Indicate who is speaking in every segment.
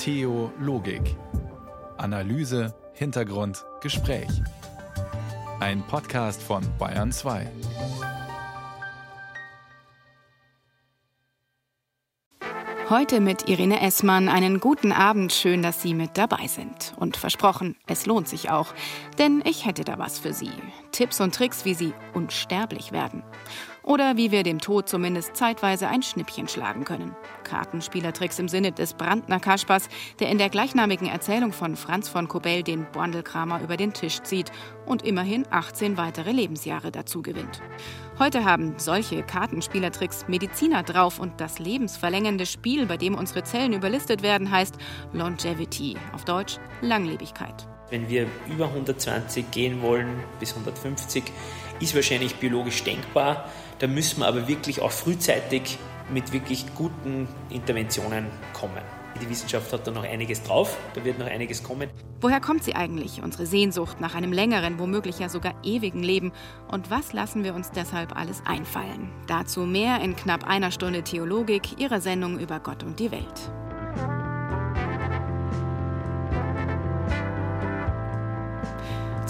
Speaker 1: Theologik. Analyse, Hintergrund, Gespräch. Ein Podcast von Bayern 2.
Speaker 2: Heute mit Irene Essmann einen guten Abend. Schön, dass Sie mit dabei sind. Und versprochen, es lohnt sich auch. Denn ich hätte da was für Sie. Tipps und Tricks, wie Sie unsterblich werden. Oder wie wir dem Tod zumindest zeitweise ein Schnippchen schlagen können. Kartenspielertricks im Sinne des Brandner Kaspers, der in der gleichnamigen Erzählung von Franz von Kobell den Borndelkramer über den Tisch zieht und immerhin 18 weitere Lebensjahre dazu gewinnt. Heute haben solche Kartenspielertricks Mediziner drauf und das lebensverlängernde Spiel, bei dem unsere Zellen überlistet werden, heißt Longevity, auf Deutsch Langlebigkeit.
Speaker 3: Wenn wir über 120 gehen wollen, bis 150, ist wahrscheinlich biologisch denkbar. Da müssen wir aber wirklich auch frühzeitig mit wirklich guten Interventionen kommen. Die Wissenschaft hat da noch einiges drauf, da wird noch einiges kommen.
Speaker 2: Woher kommt sie eigentlich, unsere Sehnsucht nach einem längeren, womöglich ja sogar ewigen Leben? Und was lassen wir uns deshalb alles einfallen? Dazu mehr in knapp einer Stunde Theologik, ihrer Sendung über Gott und die Welt.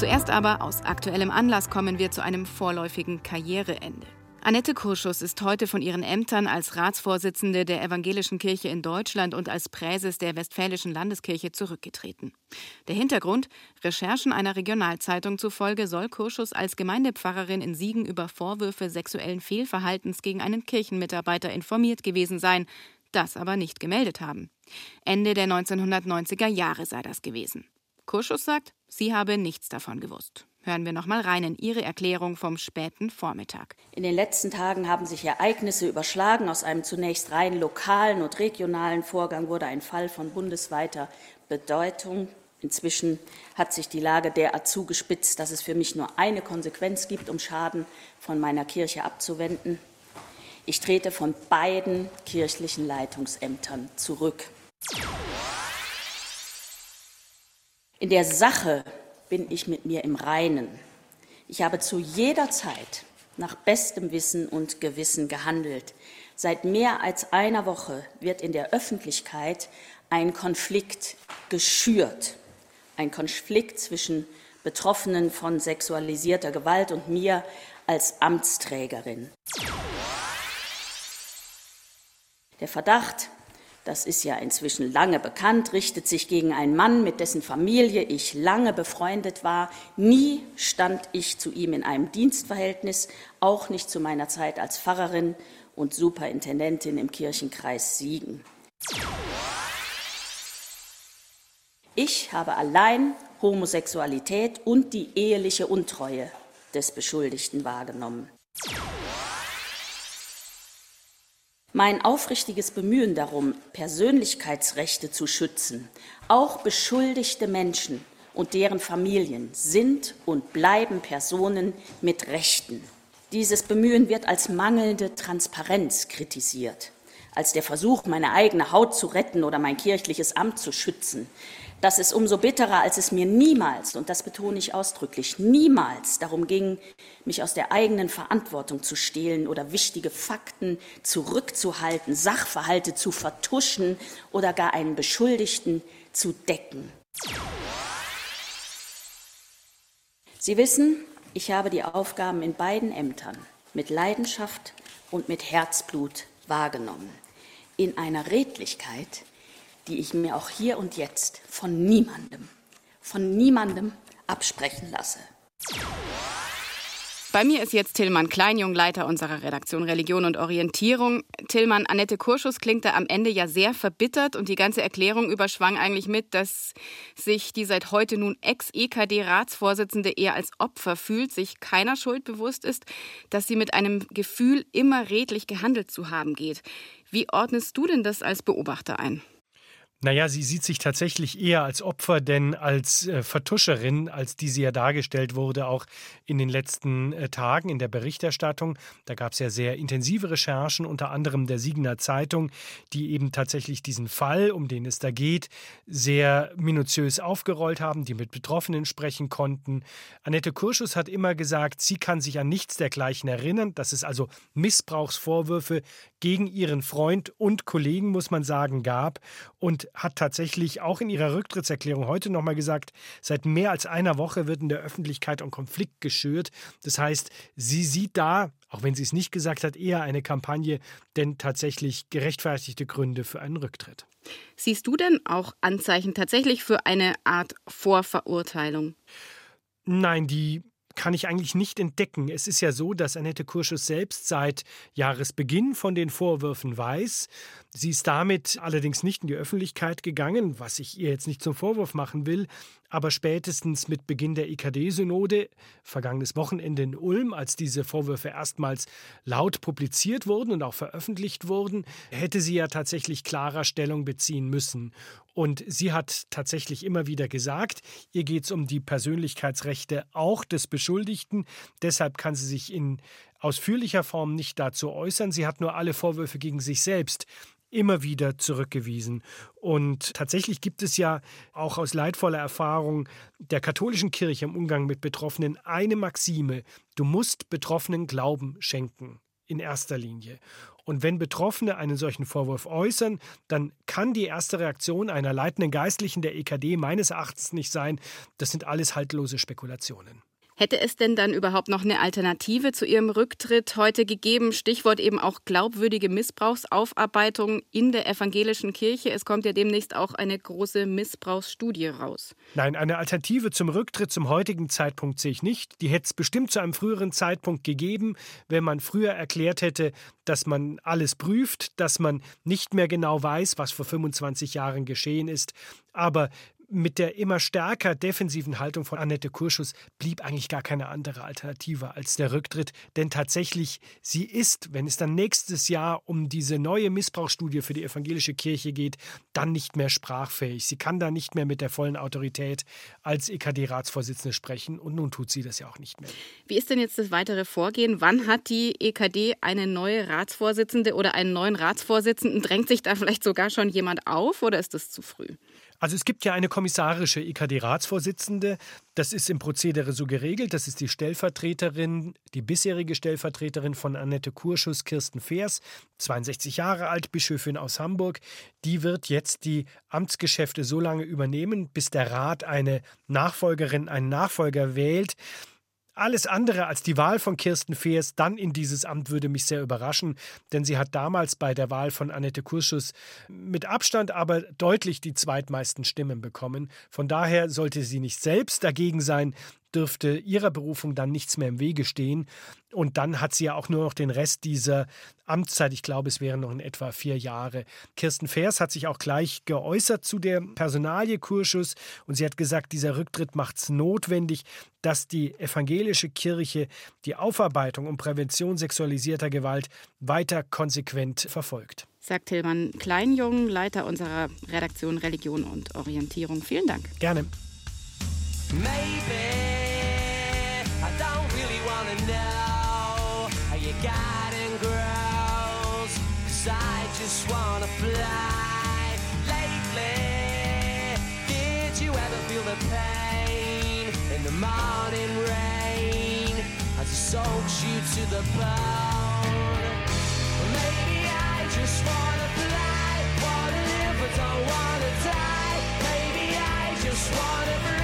Speaker 2: Zuerst aber aus aktuellem Anlass kommen wir zu einem vorläufigen Karriereende. Annette Kurschus ist heute von ihren Ämtern als Ratsvorsitzende der Evangelischen Kirche in Deutschland und als Präses der Westfälischen Landeskirche zurückgetreten. Der Hintergrund: Recherchen einer Regionalzeitung zufolge soll Kurschus als Gemeindepfarrerin in Siegen über Vorwürfe sexuellen Fehlverhaltens gegen einen Kirchenmitarbeiter informiert gewesen sein, das aber nicht gemeldet haben. Ende der 1990er Jahre sei das gewesen. Kurschus sagt, sie habe nichts davon gewusst. Hören wir noch mal rein in Ihre Erklärung vom späten Vormittag.
Speaker 4: In den letzten Tagen haben sich Ereignisse überschlagen. Aus einem zunächst rein lokalen und regionalen Vorgang wurde ein Fall von bundesweiter Bedeutung. Inzwischen hat sich die Lage derart zugespitzt, dass es für mich nur eine Konsequenz gibt, um Schaden von meiner Kirche abzuwenden. Ich trete von beiden kirchlichen Leitungsämtern zurück. In der Sache bin ich mit mir im Reinen. Ich habe zu jeder Zeit nach bestem Wissen und Gewissen gehandelt. Seit mehr als einer Woche wird in der Öffentlichkeit ein Konflikt geschürt. Ein Konflikt zwischen Betroffenen von sexualisierter Gewalt und mir als Amtsträgerin. Der Verdacht, das ist ja inzwischen lange bekannt, richtet sich gegen einen Mann, mit dessen Familie ich lange befreundet war. Nie stand ich zu ihm in einem Dienstverhältnis, auch nicht zu meiner Zeit als Pfarrerin und Superintendentin im Kirchenkreis Siegen. Ich habe allein Homosexualität und die eheliche Untreue des Beschuldigten wahrgenommen. Mein aufrichtiges Bemühen darum, Persönlichkeitsrechte zu schützen, auch beschuldigte Menschen und deren Familien sind und bleiben Personen mit Rechten. Dieses Bemühen wird als mangelnde Transparenz kritisiert, als der Versuch, meine eigene Haut zu retten oder mein kirchliches Amt zu schützen. Das ist umso bitterer, als es mir niemals, und das betone ich ausdrücklich, niemals darum ging, mich aus der eigenen Verantwortung zu stehlen oder wichtige Fakten zurückzuhalten, Sachverhalte zu vertuschen oder gar einen Beschuldigten zu decken. Sie wissen, ich habe die Aufgaben in beiden Ämtern mit Leidenschaft und mit Herzblut wahrgenommen. In einer Redlichkeit, die ich mir auch hier und jetzt von niemandem, von niemandem absprechen lasse.
Speaker 2: Bei mir ist jetzt Tillmann Kleinjung, Leiter unserer Redaktion Religion und Orientierung. Tillmann, Annette Kurschus klingt da am Ende ja sehr verbittert und die ganze Erklärung überschwang eigentlich mit, dass sich die seit heute nun Ex-EKD-Ratsvorsitzende eher als Opfer fühlt, sich keiner Schuld bewusst ist, dass sie mit einem Gefühl, immer redlich gehandelt zu haben geht. Wie ordnest du denn das als Beobachter ein?
Speaker 5: Naja, sie sieht sich tatsächlich eher als Opfer, denn als äh, Vertuscherin, als die sie ja dargestellt wurde, auch in den letzten äh, Tagen in der Berichterstattung. Da gab es ja sehr intensive Recherchen, unter anderem der Siegener Zeitung, die eben tatsächlich diesen Fall, um den es da geht, sehr minutiös aufgerollt haben, die mit Betroffenen sprechen konnten. Annette Kurschus hat immer gesagt, sie kann sich an nichts dergleichen erinnern, dass es also Missbrauchsvorwürfe gegen ihren Freund und Kollegen, muss man sagen, gab. Und hat tatsächlich auch in ihrer Rücktrittserklärung heute nochmal gesagt, seit mehr als einer Woche wird in der Öffentlichkeit ein Konflikt geschürt. Das heißt, sie sieht da, auch wenn sie es nicht gesagt hat, eher eine Kampagne, denn tatsächlich gerechtfertigte Gründe für einen Rücktritt.
Speaker 2: Siehst du denn auch Anzeichen tatsächlich für eine Art Vorverurteilung?
Speaker 5: Nein, die kann ich eigentlich nicht entdecken. Es ist ja so, dass Annette Kurschus selbst seit Jahresbeginn von den Vorwürfen weiß. Sie ist damit allerdings nicht in die Öffentlichkeit gegangen, was ich ihr jetzt nicht zum Vorwurf machen will. Aber spätestens mit Beginn der IKD-Synode, vergangenes Wochenende in Ulm, als diese Vorwürfe erstmals laut publiziert wurden und auch veröffentlicht wurden, hätte sie ja tatsächlich klarer Stellung beziehen müssen. Und sie hat tatsächlich immer wieder gesagt, ihr geht es um die Persönlichkeitsrechte auch des Beschuldigten. Deshalb kann sie sich in ausführlicher Form nicht dazu äußern. Sie hat nur alle Vorwürfe gegen sich selbst immer wieder zurückgewiesen. Und tatsächlich gibt es ja auch aus leidvoller Erfahrung der katholischen Kirche im Umgang mit Betroffenen eine Maxime, du musst Betroffenen Glauben schenken in erster Linie. Und wenn Betroffene einen solchen Vorwurf äußern, dann kann die erste Reaktion einer leitenden Geistlichen der EKD meines Erachtens nicht sein, das sind alles haltlose Spekulationen.
Speaker 2: Hätte es denn dann überhaupt noch eine Alternative zu Ihrem Rücktritt heute gegeben? Stichwort eben auch glaubwürdige Missbrauchsaufarbeitung in der evangelischen Kirche. Es kommt ja demnächst auch eine große Missbrauchsstudie raus.
Speaker 5: Nein, eine Alternative zum Rücktritt zum heutigen Zeitpunkt sehe ich nicht. Die hätte es bestimmt zu einem früheren Zeitpunkt gegeben, wenn man früher erklärt hätte, dass man alles prüft, dass man nicht mehr genau weiß, was vor 25 Jahren geschehen ist. Aber mit der immer stärker defensiven Haltung von Annette Kurschus blieb eigentlich gar keine andere Alternative als der Rücktritt. Denn tatsächlich, sie ist, wenn es dann nächstes Jahr um diese neue Missbrauchsstudie für die evangelische Kirche geht, dann nicht mehr sprachfähig. Sie kann da nicht mehr mit der vollen Autorität als EKD-Ratsvorsitzende sprechen und nun tut sie das ja auch nicht mehr.
Speaker 2: Wie ist denn jetzt das weitere Vorgehen? Wann hat die EKD eine neue Ratsvorsitzende oder einen neuen Ratsvorsitzenden? Drängt sich da vielleicht sogar schon jemand auf oder ist das zu früh?
Speaker 5: Also es gibt ja eine kommissarische IKD-Ratsvorsitzende. Das ist im Prozedere so geregelt. Das ist die Stellvertreterin, die bisherige Stellvertreterin von Annette Kurschus, Kirsten Feers, 62 Jahre alt, Bischöfin aus Hamburg. Die wird jetzt die Amtsgeschäfte so lange übernehmen, bis der Rat eine Nachfolgerin, einen Nachfolger wählt. Alles andere als die Wahl von Kirsten Feers dann in dieses Amt würde mich sehr überraschen, denn sie hat damals bei der Wahl von Annette Kurschus mit Abstand aber deutlich die zweitmeisten Stimmen bekommen. Von daher sollte sie nicht selbst dagegen sein, dürfte ihrer Berufung dann nichts mehr im Wege stehen. Und dann hat sie ja auch nur noch den Rest dieser Amtszeit. Ich glaube, es wären noch in etwa vier Jahre. Kirsten Fers hat sich auch gleich geäußert zu der Personalie Kurschus und sie hat gesagt, dieser Rücktritt macht es notwendig, dass die evangelische Kirche die Aufarbeitung und Prävention sexualisierter Gewalt weiter konsequent verfolgt.
Speaker 2: Sagt Tilman Kleinjung, Leiter unserer Redaktion Religion und Orientierung. Vielen Dank.
Speaker 5: Gerne.
Speaker 6: Maybe fly. Lately, did you ever feel the pain in the morning rain as it soaks you to the bone? Maybe I just wanna fly, wanna live but don't wanna die. Maybe I just wanna breathe.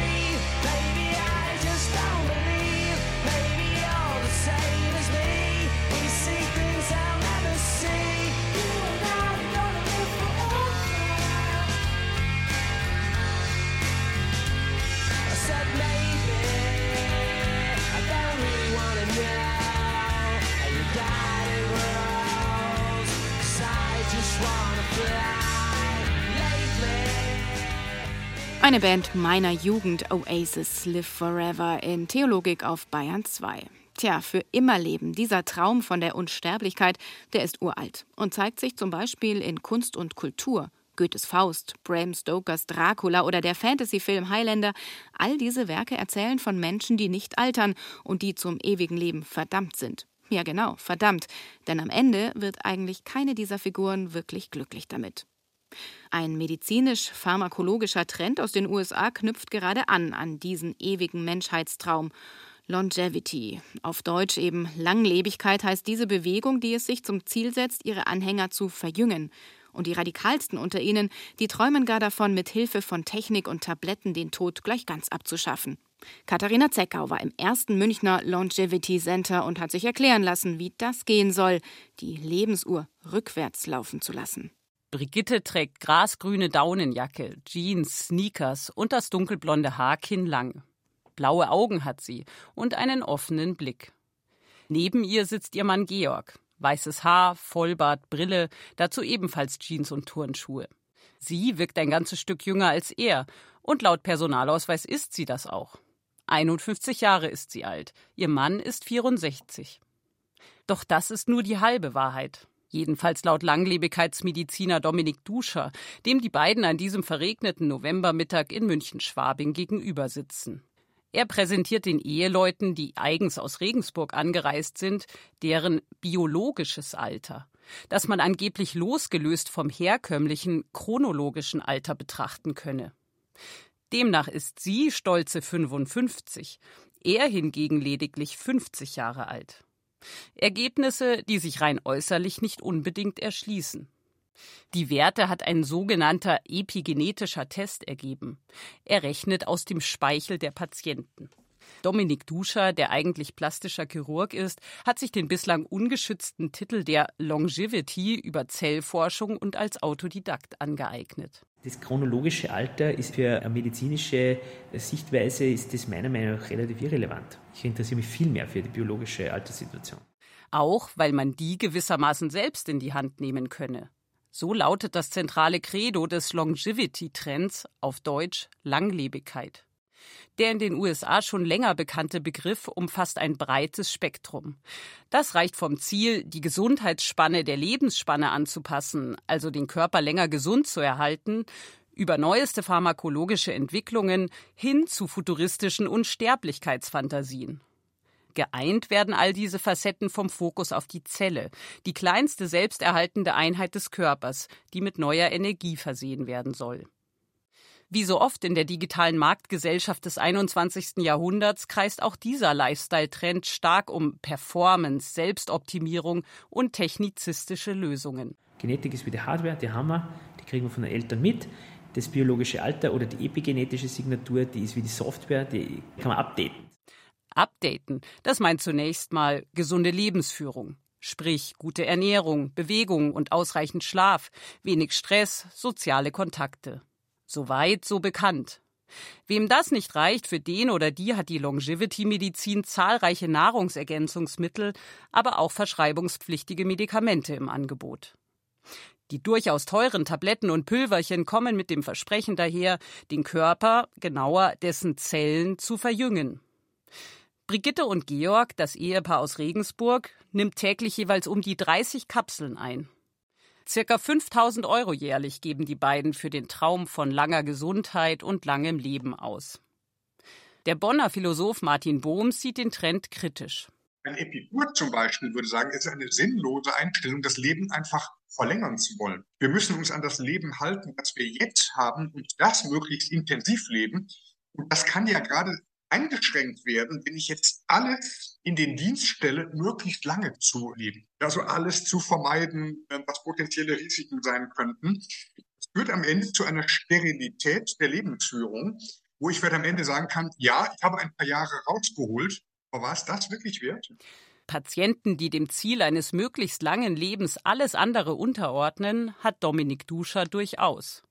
Speaker 2: Eine Band meiner Jugend, Oasis Live Forever in Theologik auf Bayern 2. Tja, für immer leben. Dieser Traum von der Unsterblichkeit, der ist uralt und zeigt sich zum Beispiel in Kunst und Kultur. Goethes Faust, Bram Stokers Dracula oder der Fantasyfilm Highlander. All diese Werke erzählen von Menschen, die nicht altern und die zum ewigen Leben verdammt sind. Ja, genau, verdammt. Denn am Ende wird eigentlich keine dieser Figuren wirklich glücklich damit. Ein medizinisch-pharmakologischer Trend aus den USA knüpft gerade an an diesen ewigen Menschheitstraum. Longevity, auf Deutsch eben Langlebigkeit, heißt diese Bewegung, die es sich zum Ziel setzt, ihre Anhänger zu verjüngen. Und die radikalsten unter ihnen, die träumen gar davon, mit Hilfe von Technik und Tabletten den Tod gleich ganz abzuschaffen. Katharina Zeckau war im ersten Münchner Longevity Center und hat sich erklären lassen, wie das gehen soll, die Lebensuhr rückwärts laufen zu lassen.
Speaker 7: Brigitte trägt grasgrüne Daunenjacke, Jeans, Sneakers und das dunkelblonde Haar kinnlang. Blaue Augen hat sie und einen offenen Blick. Neben ihr sitzt ihr Mann Georg. Weißes Haar, Vollbart, Brille, dazu ebenfalls Jeans und Turnschuhe. Sie wirkt ein ganzes Stück jünger als er und laut Personalausweis ist sie das auch. 51 Jahre ist sie alt, ihr Mann ist 64. Doch das ist nur die halbe Wahrheit. Jedenfalls laut Langlebigkeitsmediziner Dominik Duscher, dem die beiden an diesem verregneten Novembermittag in München-Schwabing gegenüber sitzen. Er präsentiert den Eheleuten, die eigens aus Regensburg angereist sind, deren biologisches Alter, das man angeblich losgelöst vom herkömmlichen chronologischen Alter betrachten könne. Demnach ist sie stolze 55, er hingegen lediglich 50 Jahre alt. Ergebnisse, die sich rein äußerlich nicht unbedingt erschließen. Die Werte hat ein sogenannter epigenetischer Test ergeben. Er rechnet aus dem Speichel der Patienten. Dominik Duscher, der eigentlich plastischer Chirurg ist, hat sich den bislang ungeschützten Titel der Longevity über Zellforschung und als Autodidakt angeeignet.
Speaker 3: Das chronologische Alter ist für eine medizinische Sichtweise ist das meiner Meinung nach relativ irrelevant. Ich interessiere mich viel mehr für die biologische Alterssituation.
Speaker 7: Auch weil man die gewissermaßen selbst in die Hand nehmen könne. So lautet das zentrale Credo des Longevity-Trends auf Deutsch Langlebigkeit. Der in den USA schon länger bekannte Begriff umfasst ein breites Spektrum. Das reicht vom Ziel, die Gesundheitsspanne der Lebensspanne anzupassen, also den Körper länger gesund zu erhalten, über neueste pharmakologische Entwicklungen hin zu futuristischen Unsterblichkeitsfantasien. Geeint werden all diese Facetten vom Fokus auf die Zelle, die kleinste selbsterhaltende Einheit des Körpers, die mit neuer Energie versehen werden soll. Wie so oft in der digitalen Marktgesellschaft des 21. Jahrhunderts kreist auch dieser Lifestyle-Trend stark um Performance, Selbstoptimierung und technizistische Lösungen.
Speaker 3: Genetik ist wie die Hardware, die haben wir, die kriegen wir von den Eltern mit. Das biologische Alter oder die epigenetische Signatur, die ist wie die Software, die kann man updaten.
Speaker 7: Updaten, das meint zunächst mal gesunde Lebensführung. Sprich gute Ernährung, Bewegung und ausreichend Schlaf, wenig Stress, soziale Kontakte. Soweit, so bekannt. Wem das nicht reicht, für den oder die hat die Longevity-Medizin zahlreiche Nahrungsergänzungsmittel, aber auch verschreibungspflichtige Medikamente im Angebot. Die durchaus teuren Tabletten und Pülverchen kommen mit dem Versprechen daher, den Körper, genauer dessen Zellen, zu verjüngen. Brigitte und Georg, das Ehepaar aus Regensburg, nimmt täglich jeweils um die 30 Kapseln ein. Circa 5000 Euro jährlich geben die beiden für den Traum von langer Gesundheit und langem Leben aus. Der Bonner Philosoph Martin Bohms sieht den Trend kritisch.
Speaker 8: Ein Epikur zum Beispiel würde sagen, es ist eine sinnlose Einstellung, das Leben einfach verlängern zu wollen. Wir müssen uns an das Leben halten, das wir jetzt haben und das möglichst intensiv leben. Und das kann ja gerade eingeschränkt werden, wenn ich jetzt alles in den Dienst stelle, möglichst lange zu leben. Also alles zu vermeiden, äh, was potenzielle Risiken sein könnten. Es führt am Ende zu einer Sterilität der Lebensführung, wo ich werde am Ende sagen kann, ja, ich habe ein paar Jahre rausgeholt, aber war es das wirklich wert?
Speaker 7: Patienten, die dem Ziel eines möglichst langen Lebens alles andere unterordnen, hat Dominik Duscher durchaus.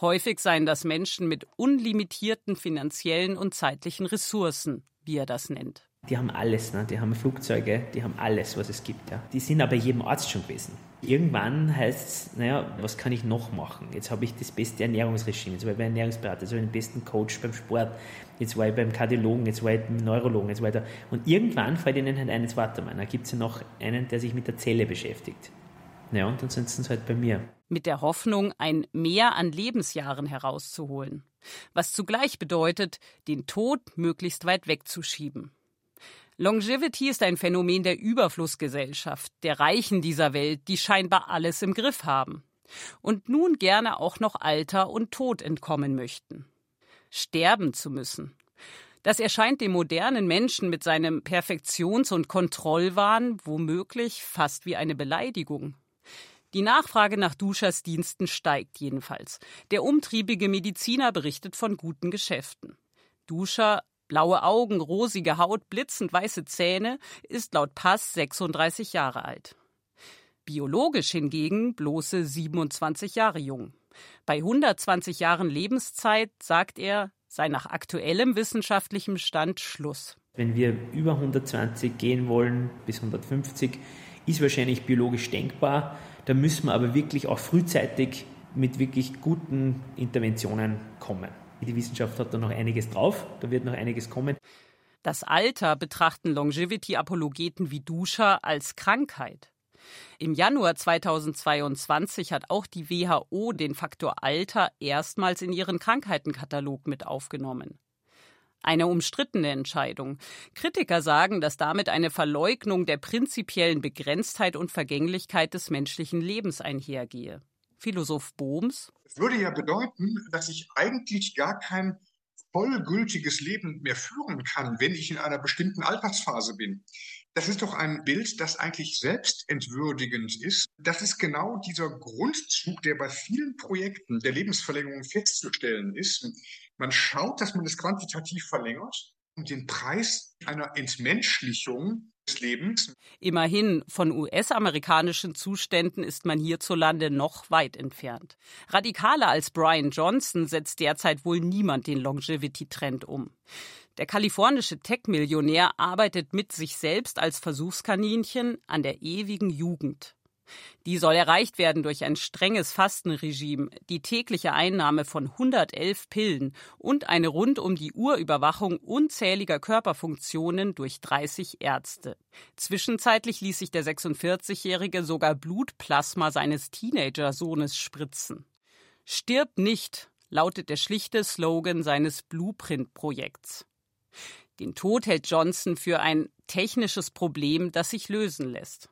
Speaker 7: Häufig seien das Menschen mit unlimitierten finanziellen und zeitlichen Ressourcen, wie er das nennt.
Speaker 3: Die haben alles, ne? die haben Flugzeuge, die haben alles, was es gibt. Ja. Die sind aber jedem Arzt schon gewesen. Irgendwann heißt es, naja, was kann ich noch machen? Jetzt habe ich das beste Ernährungsregime, jetzt war ich beim Ernährungsberater, jetzt habe ich den besten Coach beim Sport, jetzt war ich beim Kardiologen, jetzt war ich beim Neurologen, jetzt war ich da. Und irgendwann fällt ihnen halt ein, jetzt warte mal, da gibt es ja noch einen, der sich mit der Zelle beschäftigt. Ja, und dann sind sie halt bei mir.
Speaker 7: Mit der Hoffnung, ein Mehr an Lebensjahren herauszuholen. Was zugleich bedeutet, den Tod möglichst weit wegzuschieben. Longevity ist ein Phänomen der Überflussgesellschaft, der Reichen dieser Welt, die scheinbar alles im Griff haben. Und nun gerne auch noch Alter und Tod entkommen möchten. Sterben zu müssen. Das erscheint dem modernen Menschen mit seinem Perfektions- und Kontrollwahn womöglich fast wie eine Beleidigung. Die Nachfrage nach Duschers Diensten steigt jedenfalls. Der umtriebige Mediziner berichtet von guten Geschäften. Duscher, blaue Augen, rosige Haut, blitzend weiße Zähne, ist laut Pass 36 Jahre alt. Biologisch hingegen bloße 27 Jahre jung. Bei 120 Jahren Lebenszeit, sagt er, sei nach aktuellem wissenschaftlichem Stand Schluss.
Speaker 3: Wenn wir über 120 gehen wollen, bis 150, ist wahrscheinlich biologisch denkbar. Da müssen wir aber wirklich auch frühzeitig mit wirklich guten Interventionen kommen. Die Wissenschaft hat da noch einiges drauf, da wird noch einiges kommen.
Speaker 7: Das Alter betrachten Longevity-Apologeten wie Duscher als Krankheit. Im Januar 2022 hat auch die WHO den Faktor Alter erstmals in ihren Krankheitenkatalog mit aufgenommen. Eine umstrittene Entscheidung. Kritiker sagen, dass damit eine Verleugnung der prinzipiellen Begrenztheit und Vergänglichkeit des menschlichen Lebens einhergehe. Philosoph Bohms.
Speaker 8: Es würde ja bedeuten, dass ich eigentlich gar kein vollgültiges Leben mehr führen kann, wenn ich in einer bestimmten Altersphase bin. Das ist doch ein Bild, das eigentlich selbstentwürdigend ist. Das ist genau dieser Grundzug, der bei vielen Projekten der Lebensverlängerung festzustellen ist. Man schaut, dass man es quantitativ verlängert, um den Preis einer Entmenschlichung des Lebens.
Speaker 7: Immerhin, von US-amerikanischen Zuständen ist man hierzulande noch weit entfernt. Radikaler als Brian Johnson setzt derzeit wohl niemand den Longevity-Trend um. Der kalifornische Tech-Millionär arbeitet mit sich selbst als Versuchskaninchen an der ewigen Jugend. Die soll erreicht werden durch ein strenges Fastenregime, die tägliche Einnahme von 111 Pillen und eine rund um die Uhr Überwachung unzähliger Körperfunktionen durch 30 Ärzte. Zwischenzeitlich ließ sich der 46-Jährige sogar Blutplasma seines Teenagersohnes spritzen. Stirb nicht, lautet der schlichte Slogan seines Blueprint-Projekts. Den Tod hält Johnson für ein technisches Problem, das sich lösen lässt.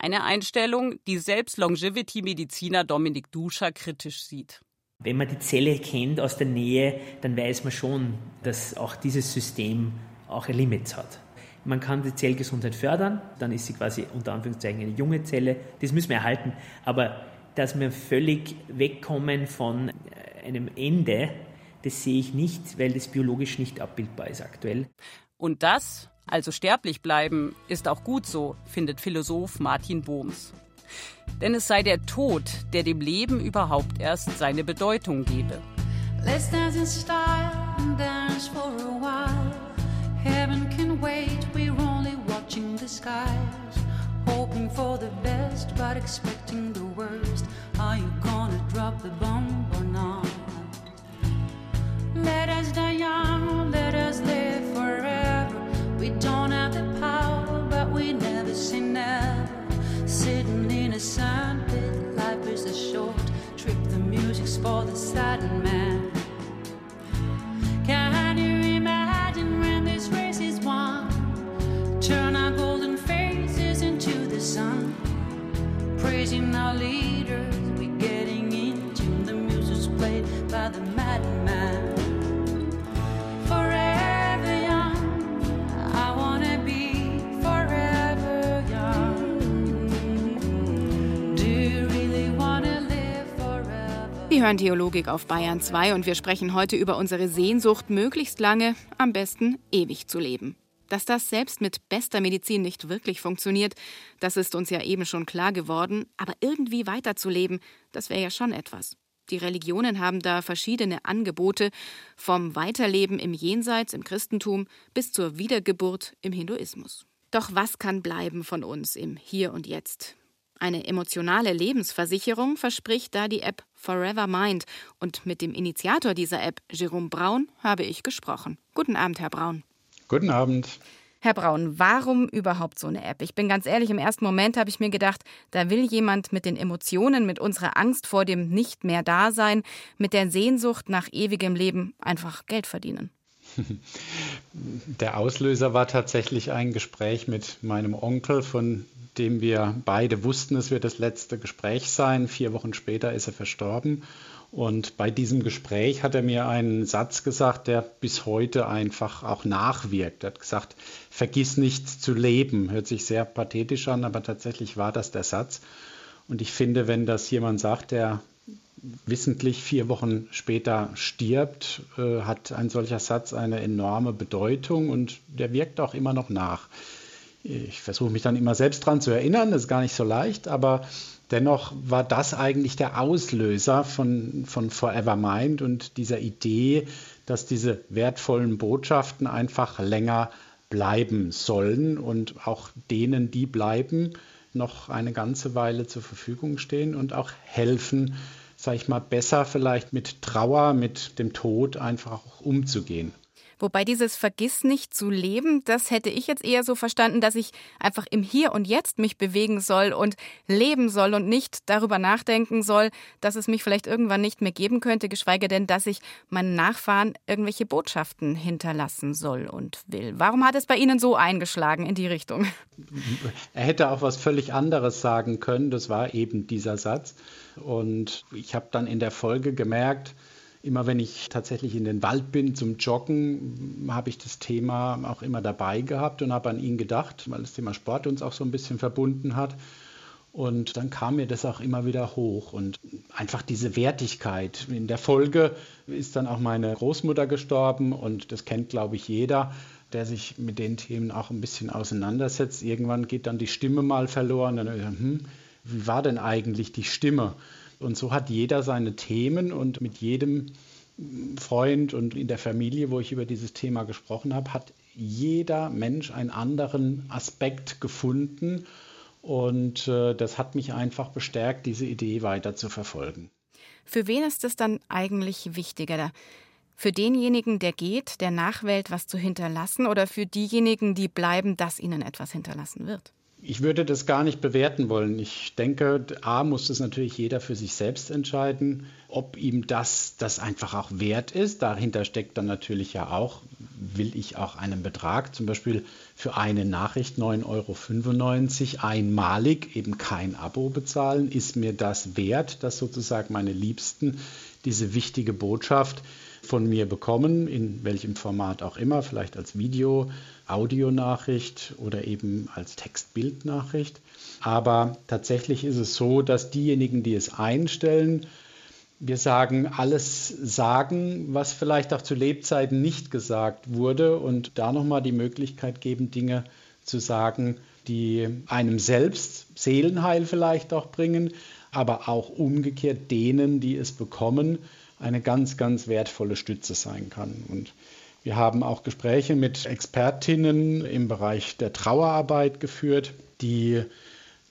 Speaker 7: Eine Einstellung, die selbst Longevity-Mediziner Dominik Duscher kritisch sieht.
Speaker 3: Wenn man die Zelle kennt aus der Nähe, dann weiß man schon, dass auch dieses System auch Limits hat. Man kann die Zellgesundheit fördern, dann ist sie quasi unter Anführungszeichen eine junge Zelle. Das müssen wir erhalten. Aber dass wir völlig wegkommen von einem Ende, das sehe ich nicht, weil das biologisch nicht abbildbar ist aktuell.
Speaker 7: Und das, also sterblich bleiben, ist auch gut so, findet Philosoph Martin Bohms. Denn es sei der Tod, der dem Leben überhaupt erst seine Bedeutung gebe. Let's dance in style and dance for a while. Heaven can wait, we're only watching the skies. Hoping for the best, but expecting the worst. Are you gonna drop the bomb or not? Let us die young, let us live forever. We don't have the power, but we never say never. Sitting in a sandpit, life is a short trip. The music's for the sad man. Can you imagine when this race is won? Turn our golden faces into the sun, praising our leaders. We're getting into the music's played by the madman.
Speaker 2: Sie hören Theologik auf Bayern 2 und wir sprechen heute über unsere Sehnsucht, möglichst lange, am besten ewig zu leben. Dass das selbst mit bester Medizin nicht wirklich funktioniert, das ist uns ja eben schon klar geworden, aber irgendwie weiterzuleben, das wäre ja schon etwas. Die Religionen haben da verschiedene Angebote, vom Weiterleben im Jenseits im Christentum bis zur Wiedergeburt im Hinduismus. Doch was kann bleiben von uns im Hier und Jetzt? Eine emotionale Lebensversicherung verspricht da die App Forever Mind. Und mit dem Initiator dieser App, Jerome Braun, habe ich gesprochen. Guten Abend, Herr Braun.
Speaker 9: Guten Abend.
Speaker 2: Herr Braun, warum überhaupt so eine App? Ich bin ganz ehrlich, im ersten Moment habe ich mir gedacht, da will jemand mit den Emotionen, mit unserer Angst vor dem Nicht mehr Dasein, mit der Sehnsucht nach ewigem Leben einfach Geld verdienen.
Speaker 9: Der Auslöser war tatsächlich ein Gespräch mit meinem Onkel, von dem wir beide wussten, es wird das letzte Gespräch sein. Vier Wochen später ist er verstorben. Und bei diesem Gespräch hat er mir einen Satz gesagt, der bis heute einfach auch nachwirkt. Er hat gesagt, vergiss nicht zu leben. Hört sich sehr pathetisch an, aber tatsächlich war das der Satz. Und ich finde, wenn das jemand sagt, der wissentlich vier Wochen später stirbt, äh, hat ein solcher Satz eine enorme Bedeutung und der wirkt auch immer noch nach. Ich versuche mich dann immer selbst daran zu erinnern, das ist gar nicht so leicht, aber dennoch war das eigentlich der Auslöser von, von Forever Mind und dieser Idee, dass diese wertvollen Botschaften einfach länger bleiben sollen und auch denen, die bleiben, noch eine ganze Weile zur Verfügung stehen und auch helfen, sage ich mal, besser vielleicht mit Trauer, mit dem Tod einfach auch umzugehen.
Speaker 2: Wobei dieses Vergiss nicht zu leben, das hätte ich jetzt eher so verstanden, dass ich einfach im Hier und Jetzt mich bewegen soll und leben soll und nicht darüber nachdenken soll, dass es mich vielleicht irgendwann nicht mehr geben könnte, geschweige denn, dass ich meinen Nachfahren irgendwelche Botschaften hinterlassen soll und will. Warum hat es bei Ihnen so eingeschlagen in die Richtung?
Speaker 9: Er hätte auch was völlig anderes sagen können, das war eben dieser Satz. Und ich habe dann in der Folge gemerkt, Immer wenn ich tatsächlich in den Wald bin zum Joggen, habe ich das Thema auch immer dabei gehabt und habe an ihn gedacht, weil das Thema Sport uns auch so ein bisschen verbunden hat. Und dann kam mir das auch immer wieder hoch und einfach diese Wertigkeit. In der Folge ist dann auch meine Großmutter gestorben und das kennt, glaube ich, jeder, der sich mit den Themen auch ein bisschen auseinandersetzt. Irgendwann geht dann die Stimme mal verloren. Dann, hm, wie war denn eigentlich die Stimme? Und so hat jeder seine Themen und mit jedem Freund und in der Familie, wo ich über dieses Thema gesprochen habe, hat jeder Mensch einen anderen Aspekt gefunden. Und äh, das hat mich einfach bestärkt, diese Idee weiter zu verfolgen.
Speaker 2: Für wen ist es dann eigentlich wichtiger? Für denjenigen, der geht, der Nachwelt was zu hinterlassen oder für diejenigen, die bleiben, dass ihnen etwas hinterlassen wird?
Speaker 9: Ich würde das gar nicht bewerten wollen. Ich denke, A muss das natürlich jeder für sich selbst entscheiden, ob ihm das, das einfach auch wert ist. Dahinter steckt dann natürlich ja auch, will ich auch einen Betrag, zum Beispiel für eine Nachricht 9,95 Euro einmalig, eben kein Abo bezahlen. Ist mir das wert, dass sozusagen meine Liebsten diese wichtige Botschaft von mir bekommen, in welchem Format auch immer, vielleicht als Video, Audionachricht oder eben als Text-Bild-Nachricht. Aber tatsächlich ist es so, dass diejenigen, die es einstellen, wir sagen, alles sagen, was vielleicht auch zu Lebzeiten nicht gesagt wurde und da nochmal die Möglichkeit geben, Dinge zu sagen, die einem selbst Seelenheil vielleicht auch bringen, aber auch umgekehrt denen, die es bekommen, eine ganz, ganz wertvolle Stütze sein kann. Und wir haben auch Gespräche mit Expertinnen im Bereich der Trauerarbeit geführt, die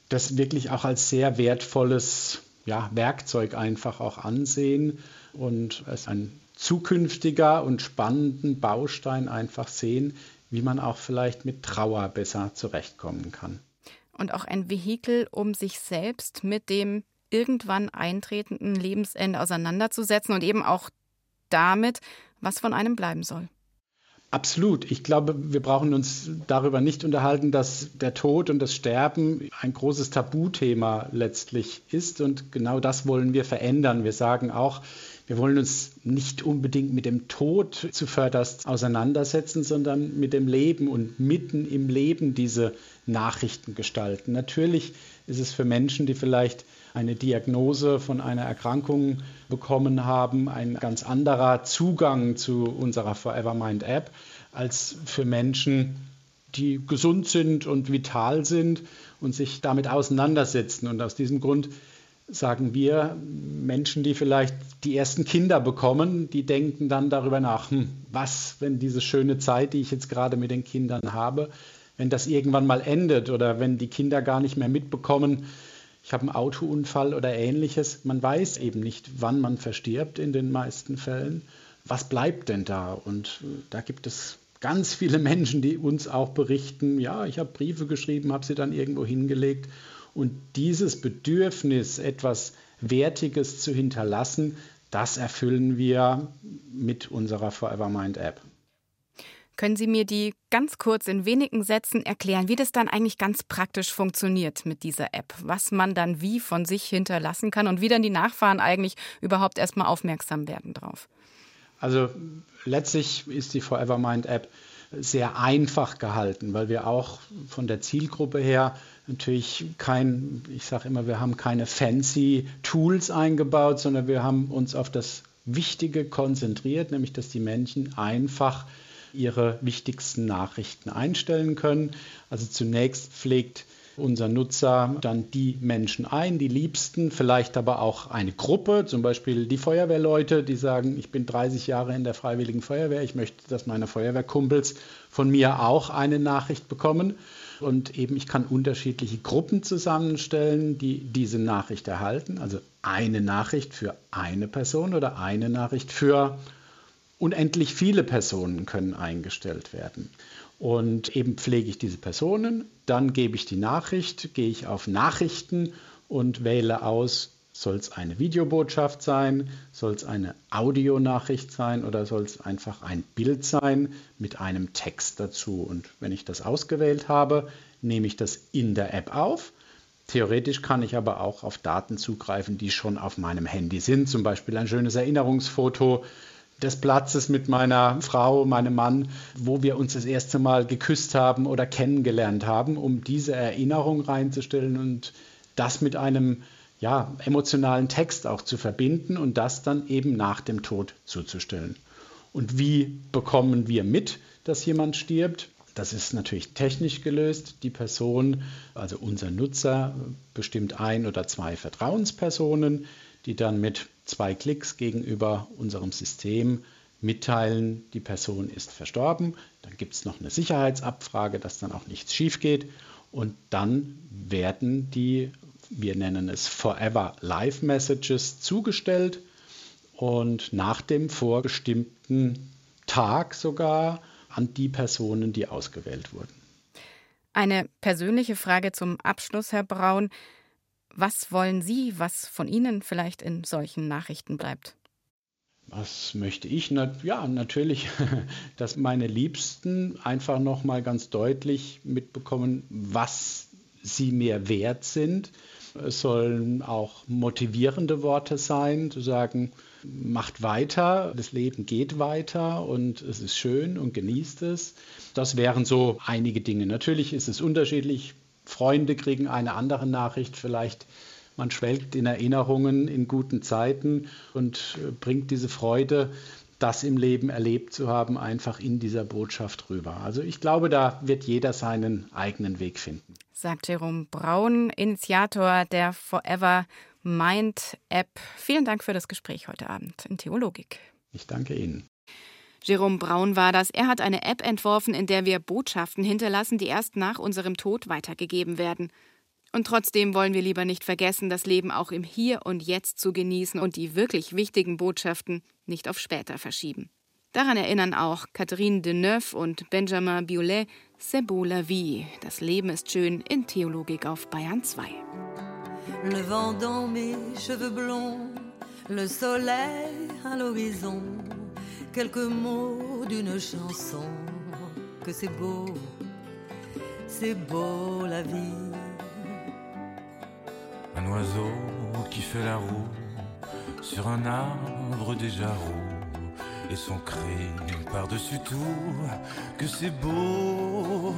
Speaker 9: das wirklich auch als sehr wertvolles ja, Werkzeug einfach auch ansehen und als ein zukünftiger und spannenden Baustein einfach sehen, wie man auch vielleicht mit Trauer besser zurechtkommen kann.
Speaker 2: Und auch ein Vehikel, um sich selbst mit dem irgendwann eintretenden Lebensende auseinanderzusetzen und eben auch damit, was von einem bleiben soll.
Speaker 9: Absolut. Ich glaube, wir brauchen uns darüber nicht unterhalten, dass der Tod und das Sterben ein großes Tabuthema letztlich ist. Und genau das wollen wir verändern. Wir sagen auch, wir wollen uns nicht unbedingt mit dem Tod zuvörderst auseinandersetzen, sondern mit dem Leben und mitten im Leben diese Nachrichten gestalten. Natürlich ist es für Menschen, die vielleicht eine Diagnose von einer Erkrankung bekommen haben, ein ganz anderer Zugang zu unserer Forevermind App als für Menschen, die gesund sind und vital sind und sich damit auseinandersetzen. Und aus diesem Grund sagen wir, Menschen, die vielleicht die ersten Kinder bekommen, die denken dann darüber nach, hm, was, wenn diese schöne Zeit, die ich jetzt gerade mit den Kindern habe, wenn das irgendwann mal endet oder wenn die Kinder gar nicht mehr mitbekommen, ich habe einen Autounfall oder ähnliches. Man weiß eben nicht, wann man verstirbt in den meisten Fällen. Was bleibt denn da? Und äh, da gibt es ganz viele Menschen, die uns auch berichten, ja, ich habe Briefe geschrieben, habe sie dann irgendwo hingelegt. Und dieses Bedürfnis, etwas Wertiges zu hinterlassen, das erfüllen wir mit unserer Forevermind App.
Speaker 2: Können Sie mir die ganz kurz in wenigen Sätzen erklären, wie das dann eigentlich ganz praktisch funktioniert mit dieser App? Was man dann wie von sich hinterlassen kann und wie dann die Nachfahren eigentlich überhaupt erstmal aufmerksam werden drauf?
Speaker 9: Also letztlich ist die Forevermind App sehr einfach gehalten, weil wir auch von der Zielgruppe her natürlich kein, ich sage immer, wir haben keine fancy Tools eingebaut, sondern wir haben uns auf das Wichtige konzentriert, nämlich dass die Menschen einfach ihre wichtigsten Nachrichten einstellen können. Also zunächst pflegt unser Nutzer dann die Menschen ein, die Liebsten, vielleicht aber auch eine Gruppe, zum Beispiel die Feuerwehrleute, die sagen, ich bin 30 Jahre in der Freiwilligen Feuerwehr, ich möchte, dass meine Feuerwehrkumpels von mir auch eine Nachricht bekommen. Und eben ich kann unterschiedliche Gruppen zusammenstellen, die diese Nachricht erhalten. Also eine Nachricht für eine Person oder eine Nachricht für unendlich viele Personen können eingestellt werden. Und eben pflege ich diese Personen, dann gebe ich die Nachricht, gehe ich auf Nachrichten und wähle aus, soll es eine Videobotschaft sein, soll es eine Audionachricht sein oder soll es einfach ein Bild sein mit einem Text dazu. Und wenn ich das ausgewählt habe, nehme ich das in der App auf. Theoretisch kann ich aber auch auf Daten zugreifen, die schon auf meinem Handy sind, zum Beispiel ein schönes Erinnerungsfoto des Platzes mit meiner Frau, meinem Mann, wo wir uns das erste Mal geküsst haben oder kennengelernt haben, um diese Erinnerung reinzustellen und das mit einem ja, emotionalen Text auch zu verbinden und das dann eben nach dem Tod zuzustellen. Und wie bekommen wir mit, dass jemand stirbt? Das ist natürlich technisch gelöst. Die Person, also unser Nutzer, bestimmt ein oder zwei Vertrauenspersonen, die dann mit zwei Klicks gegenüber unserem System mitteilen, die Person ist verstorben. Dann gibt es noch eine Sicherheitsabfrage, dass dann auch nichts schief geht. Und dann werden die, wir nennen es Forever Live Messages, zugestellt und nach dem vorbestimmten Tag sogar an die Personen, die ausgewählt wurden.
Speaker 2: Eine persönliche Frage zum Abschluss, Herr Braun. Was wollen Sie, was von Ihnen vielleicht in solchen Nachrichten bleibt?
Speaker 9: Was möchte ich? ja, natürlich, dass meine Liebsten einfach noch mal ganz deutlich mitbekommen, was sie mir wert sind. Es sollen auch motivierende Worte sein, zu sagen, macht weiter, das Leben geht weiter und es ist schön und genießt es. Das wären so einige Dinge. Natürlich ist es unterschiedlich Freunde kriegen eine andere Nachricht, vielleicht man schwelgt in Erinnerungen in guten Zeiten und äh, bringt diese Freude, das im Leben erlebt zu haben, einfach in dieser Botschaft rüber. Also ich glaube, da wird jeder seinen eigenen Weg finden.
Speaker 2: Sagt Jerome Braun, Initiator der Forever Mind App. Vielen Dank für das Gespräch heute Abend in Theologik.
Speaker 9: Ich danke Ihnen.
Speaker 2: Jerome Braun war das. Er hat eine App entworfen, in der wir Botschaften hinterlassen, die erst nach unserem Tod weitergegeben werden. Und trotzdem wollen wir lieber nicht vergessen, das Leben auch im Hier und Jetzt zu genießen und die wirklich wichtigen Botschaften nicht auf später verschieben. Daran erinnern auch Catherine Deneuve und Benjamin Biolay, C'est beau la vie. Das Leben ist schön in Theologik auf Bayern 2.
Speaker 10: Le vent dans mes cheveux blonds, le soleil à l'horizon. Quelques mots d'une chanson, que c'est beau, c'est beau la vie.
Speaker 11: Un oiseau qui fait la roue sur un arbre déjà roux et son cri par-dessus tout, que c'est beau,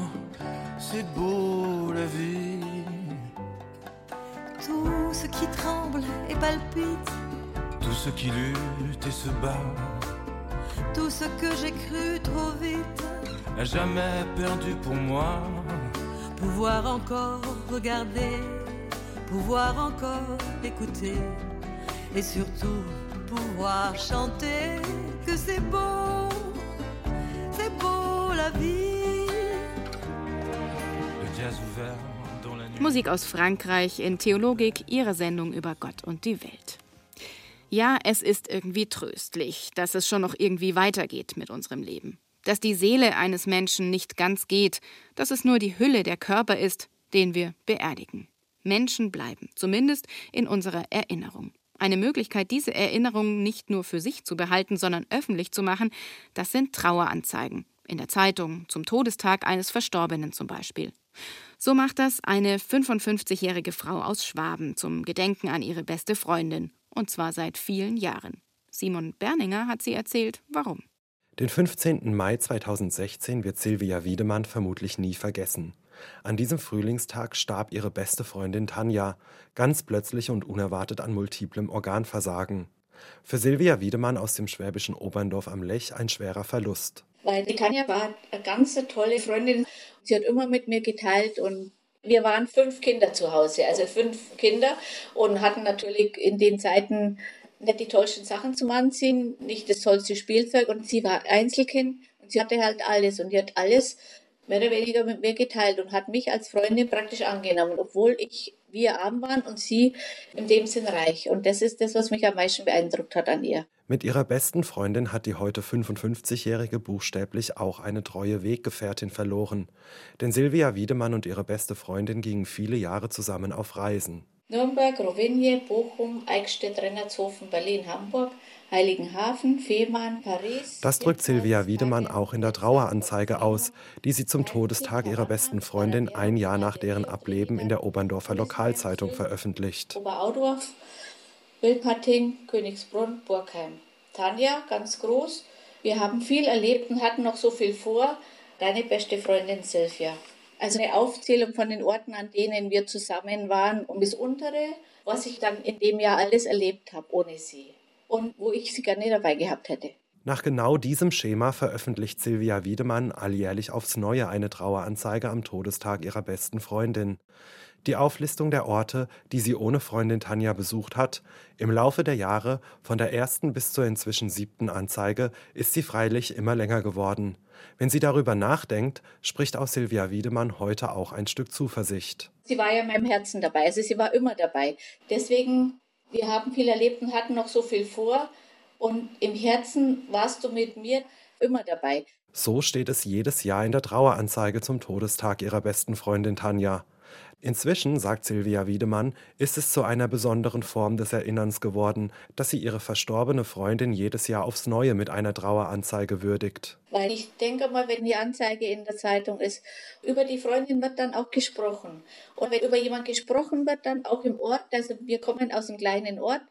Speaker 11: c'est beau la vie.
Speaker 10: Tout ce qui tremble et palpite,
Speaker 11: tout ce qui lutte et se bat
Speaker 10: tout ce que j'ai cru trop vite.
Speaker 11: A jamais perdu pour moi.
Speaker 10: Pouvoir encore regarder, pouvoir encore écouter, et surtout pouvoir chanter que c'est beau, c'est beau la vie.
Speaker 11: Le jazz ouvert.
Speaker 2: Musik aus Frankreich in Theologik, ihre Sendung über Gott und die Welt. Ja, es ist irgendwie tröstlich, dass es schon noch irgendwie weitergeht mit unserem Leben. Dass die Seele eines Menschen nicht ganz geht, dass es nur die Hülle der Körper ist, den wir beerdigen. Menschen bleiben, zumindest in unserer Erinnerung. Eine Möglichkeit, diese Erinnerungen nicht nur für sich zu behalten, sondern öffentlich zu machen, das sind Traueranzeigen. In der Zeitung, zum Todestag eines Verstorbenen zum Beispiel. So macht das eine 55-jährige Frau aus Schwaben zum Gedenken an ihre beste Freundin und zwar seit vielen Jahren. Simon Berninger hat sie erzählt, warum.
Speaker 12: Den 15. Mai 2016 wird Silvia Wiedemann vermutlich nie vergessen. An diesem Frühlingstag starb ihre beste Freundin Tanja, ganz plötzlich und unerwartet an multiplem Organversagen. Für Silvia Wiedemann aus dem schwäbischen Oberndorf am Lech ein schwerer Verlust.
Speaker 13: Weil die Tanja war eine ganz tolle Freundin. Sie hat immer mit mir geteilt und wir waren fünf Kinder zu Hause, also fünf Kinder und hatten natürlich in den Zeiten nicht die tollsten Sachen zum Anziehen, nicht das tollste Spielzeug und sie war Einzelkind und sie hatte halt alles und die hat alles mehr oder weniger mit mir geteilt und hat mich als Freundin praktisch angenommen, obwohl ich wir arm waren und sie in dem Sinn reich. Und das ist das, was mich am meisten beeindruckt hat an ihr.
Speaker 12: Mit ihrer besten Freundin hat die heute 55-Jährige buchstäblich auch eine treue Weggefährtin verloren. Denn Silvia Wiedemann und ihre beste Freundin gingen viele Jahre zusammen auf Reisen.
Speaker 13: Nürnberg, Rovinje, Bochum, Eichstätt, Rennertshofen, Berlin, Hamburg, Heiligenhafen, Fehmarn, Paris.
Speaker 12: Das drückt Silvia Wiedemann auch in der Traueranzeige aus, die sie zum Todestag ihrer besten Freundin ein Jahr nach deren Ableben in der Oberndorfer Lokalzeitung veröffentlicht.
Speaker 13: Oberaudorf, Wilpating, Königsbrunn, Burgheim. Tanja, ganz groß. Wir haben viel erlebt und hatten noch so viel vor. Deine beste Freundin Silvia. Also eine Aufzählung von den Orten, an denen wir zusammen waren und das untere, was ich dann in dem Jahr alles erlebt habe ohne sie und wo ich sie gerne dabei gehabt hätte.
Speaker 12: Nach genau diesem Schema veröffentlicht Silvia Wiedemann alljährlich aufs Neue eine Traueranzeige am Todestag ihrer besten Freundin. Die Auflistung der Orte, die sie ohne Freundin Tanja besucht hat, im Laufe der Jahre, von der ersten bis zur inzwischen siebten Anzeige, ist sie freilich immer länger geworden. Wenn sie darüber nachdenkt, spricht aus Silvia Wiedemann heute auch ein Stück Zuversicht.
Speaker 13: Sie war ja in meinem Herzen dabei, also sie war immer dabei. Deswegen, wir haben viel erlebt und hatten noch so viel vor. Und im Herzen warst du mit mir immer dabei.
Speaker 12: So steht es jedes Jahr in der Traueranzeige zum Todestag ihrer besten Freundin Tanja. Inzwischen, sagt Silvia Wiedemann, ist es zu einer besonderen Form des Erinnerns geworden, dass sie ihre verstorbene Freundin jedes Jahr aufs Neue mit einer Traueranzeige würdigt.
Speaker 13: Weil ich denke mal, wenn die Anzeige in der Zeitung ist, über die Freundin wird dann auch gesprochen. Und wenn über jemand gesprochen wird, dann auch im Ort, also wir kommen aus einem kleinen Ort